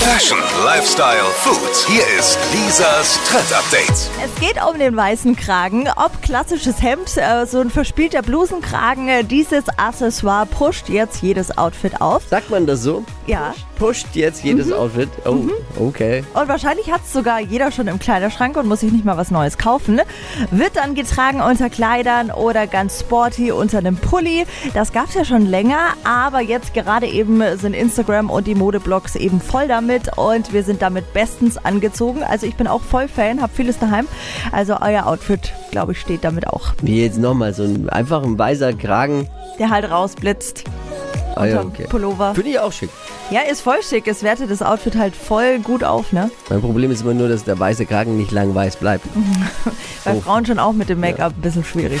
Fashion, Lifestyle, Food. Hier ist Lisas Trend Update. Es geht um den weißen Kragen. Ob klassisches Hemd, äh, so ein verspielter Blusenkragen, äh, dieses Accessoire pusht jetzt jedes Outfit auf. Sagt man das so? Ja. Pusht jetzt jedes Outfit? Oh, okay. Und wahrscheinlich hat es sogar jeder schon im Kleiderschrank und muss sich nicht mal was Neues kaufen. Wird dann getragen unter Kleidern oder ganz sporty unter einem Pulli. Das gab es ja schon länger, aber jetzt gerade eben sind Instagram und die Modeblogs eben voll damit und wir sind damit bestens angezogen. Also ich bin auch voll Fan, hab vieles daheim. Also euer Outfit, glaube ich, steht damit auch. Wie jetzt nochmal so ein einfach ein weißer Kragen. Der halt rausblitzt. Ah ja, okay. Pullover. Finde ich auch schick. Ja, ist voll schick. Es wertet das Outfit halt voll gut auf, ne? Mein Problem ist immer nur, dass der weiße Kragen nicht lang weiß bleibt. Bei Oh. Frauen schon auch mit dem Make-up ein bisschen schwierig.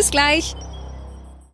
Bis gleich.